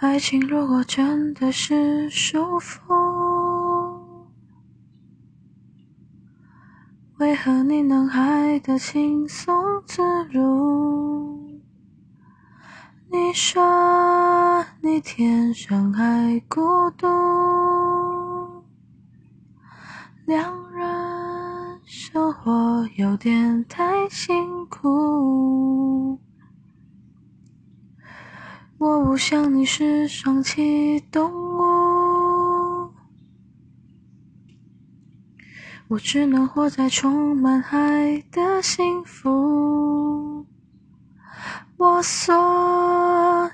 爱情如果真的是束缚，为何你能爱得轻松自如？你说你天生爱孤独，两人生活有点太辛苦。我不想你是双栖动物，我只能活在充满爱的幸福。我所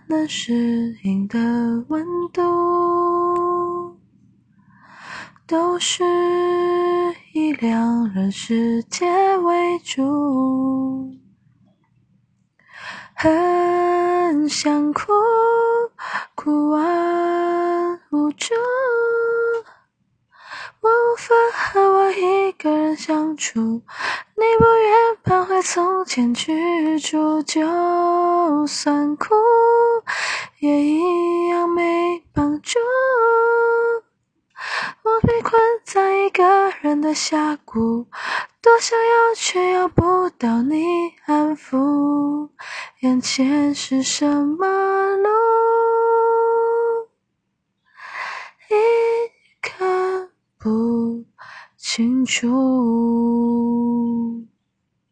能适应的温度，都是以两人世界为主。想哭，哭完无助。我无法和我一个人相处，你不愿搬回从前居住，就算哭也一个人的峡谷，多想要却要不到你安抚。眼前是什么路，一看不清楚。